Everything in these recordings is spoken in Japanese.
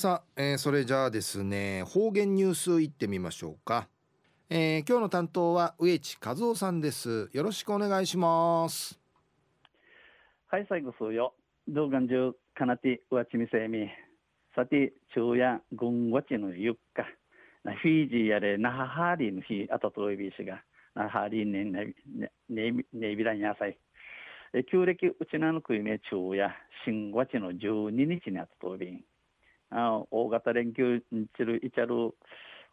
さあ、えー、それじゃあですね方言ニュースいってみましょうか、えー、今日の担当は植地和夫さんです。よろしくお願いします。はい最後そうよ。動画中かなてうわちみせみ。さて昼夜軍ごちのゆっか。なフィージーやれなははりの日あたといびしが。なはりねねねねびらんやさい旧暦うちなのくいめ昼夜。新ごちの12日にあたといびん。あ大型連休にちるいちゃる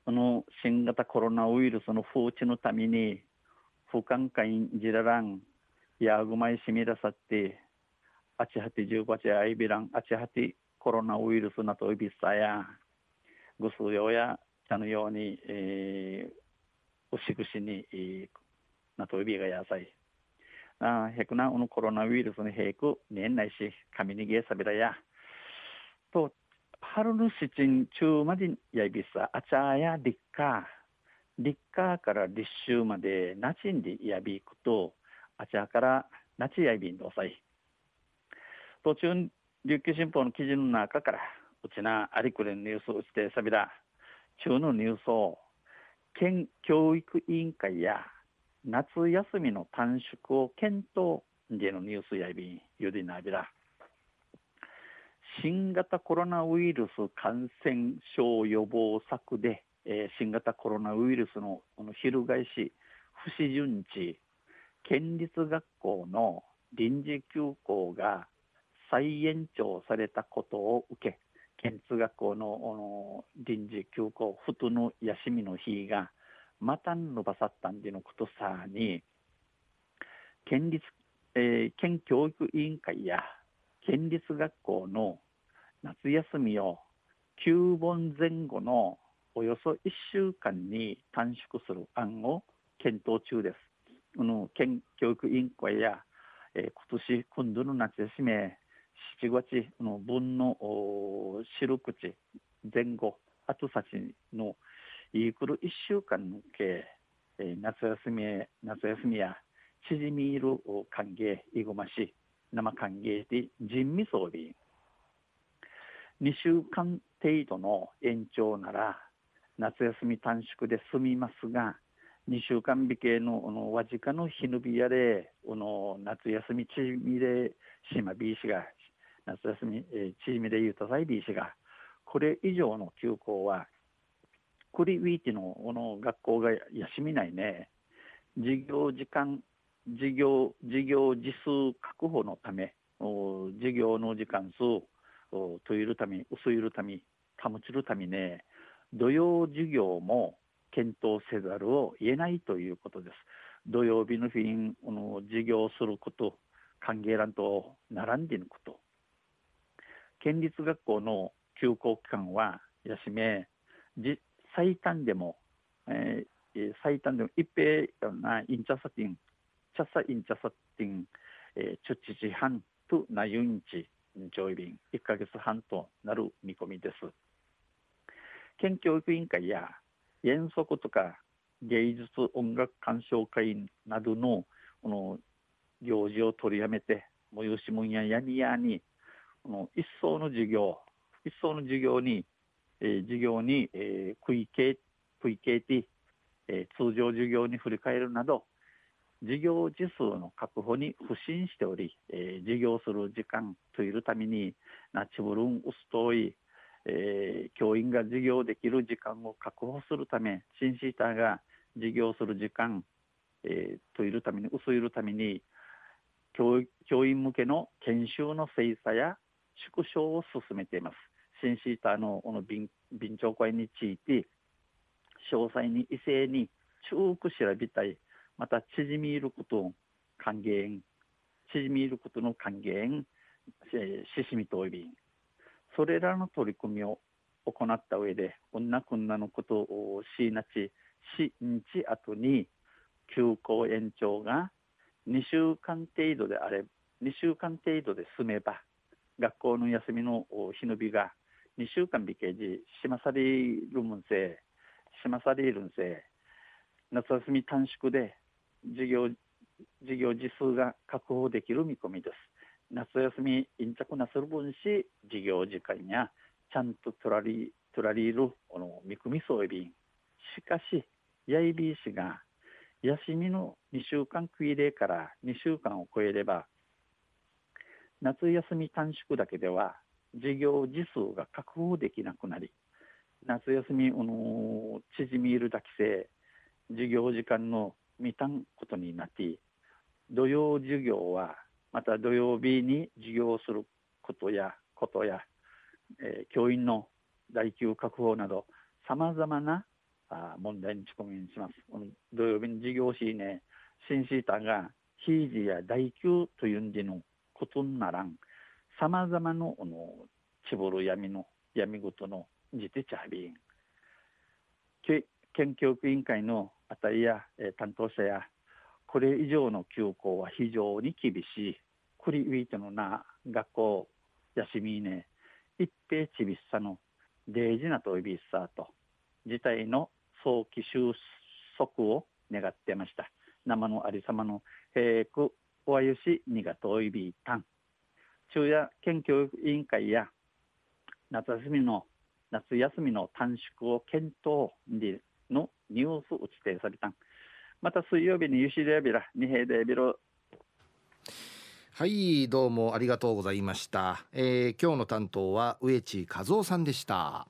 この新型コロナウイルスの放置のために不寛解じららんやぐまいしみらさってあちはて十八あいびらんあちはてコロナウイルスなといびさやぐすよやちのように、えー、うしぐしに、えー、なといびがやさい。あへくなこのコロナウイルスにへく年内し神にげさびらや。春の七陣中までやびさ、あちゃや立夏、立夏から立秋までなちんでやびくと、あちゃからなちやびんどさい。途中、琉球新報の記事の中から、うちなありくれのニュースをしてさびら、中のニュースを、県教育委員会や夏休みの短縮を検討でのニュースやびん、ゆでなびら。新型コロナウイルス感染症予防策で、えー、新型コロナウイルスのこの翻し不死順地県立学校の臨時休校が再延長されたことを受け県立学校の臨時休校ふとの休みの日がまた伸ばさったんでのことさに県立、えー、県教育委員会や県立学校の夏休みを9本前後のおよそ1週間に短縮する案を検討中です。この県教育委員会や、えー、今年今度の夏休み7月の分の白口前後後先のいくる1週間の計、えー、夏休み夏休みや縮みいる歓迎いごまし生歓迎で人味装備2週間程度の延長なら夏休み短縮で済みますが2週間引けののわじかの日のびやでの夏休みちみでしまびいしが夏休み、えー、ちみでゆうたさいびいしがこれ以上の休校はクリウィーティのの学校が休みないね授業時間授業授業時数確保のため授業の時間数といるため、薄いるため、保ちるためね、土曜授業も検討せざるを得ないということです。土曜日の日にの授業すること、歓迎欄と並んでいること。県立学校の休校期間は休め、最短でも、えー、最短でも一平なインチャサティン、チャサインチャサティン、えー、チュッチチハンとなユンチ、上位便1ヶ月半となる見込みです。県教育委員会や遠足とか芸術音楽鑑賞会などのこの行事を取りやめて催し物ややにやにこの一層の授業一層の授業に、えー、授業に、えー、食い系食い系て、えー、通常授業に振り返るなど事業時数の確保に不信しており、えー、事業する時間といるためにナチブルンウストイ、えー、教員が授業できる時間を確保するためシンシーターが授業する時間、えー、といるために薄いるために教教員向けの研修の精査や縮小を進めています。シンシーターのこの便便長会について詳細に異性に中く調べたいまた縮みいることを還元縮みいることの還元ししみとおびそれらの取り組みを行った上でこんなこんなのことをしなちしんち後に休校延長が2週間程度であれ2週間程度で済めば学校の休みの日の日が2週間引けじしまさりるむんせしまさりるんせ夏休み短縮で事業事業時数が確保できる見込みです。夏休み、陰着なする分し、事業時間やちゃんと取られ取られるこの見込みそうびんしかしやいびいしが休みの2週間区入れから2週間を超えれば夏休み短縮だけでは授業時数が確保できなくなり夏休みあの縮みいるだけせ授業時間の未たんことになって土曜授業はまた土曜日に授業することやことや、えー、教員の代給確保などさまざまなあ問題に直面します。土曜日に授業しね、新シータが非時や代給というんでのことならん、さまざまのあのちぼる闇の闇ごとのじてちゃびん。県教育委員会のあたりや、え、担当者や、これ以上の休校は非常に厳しい。クリウィートのな学校、休みね、一平ちびっさの大事なといびっさと、事態の早期収束を願ってました。生のありさまの平区おわゆしにがといびたん。昼夜県教育委員会や夏休みの夏休みの短縮を検討のニュース打ち定されたん。また水曜日にゆしでやびら、二平でびろ。はいどうもありがとうございました、えー、今日の担当は植地和夫さんでした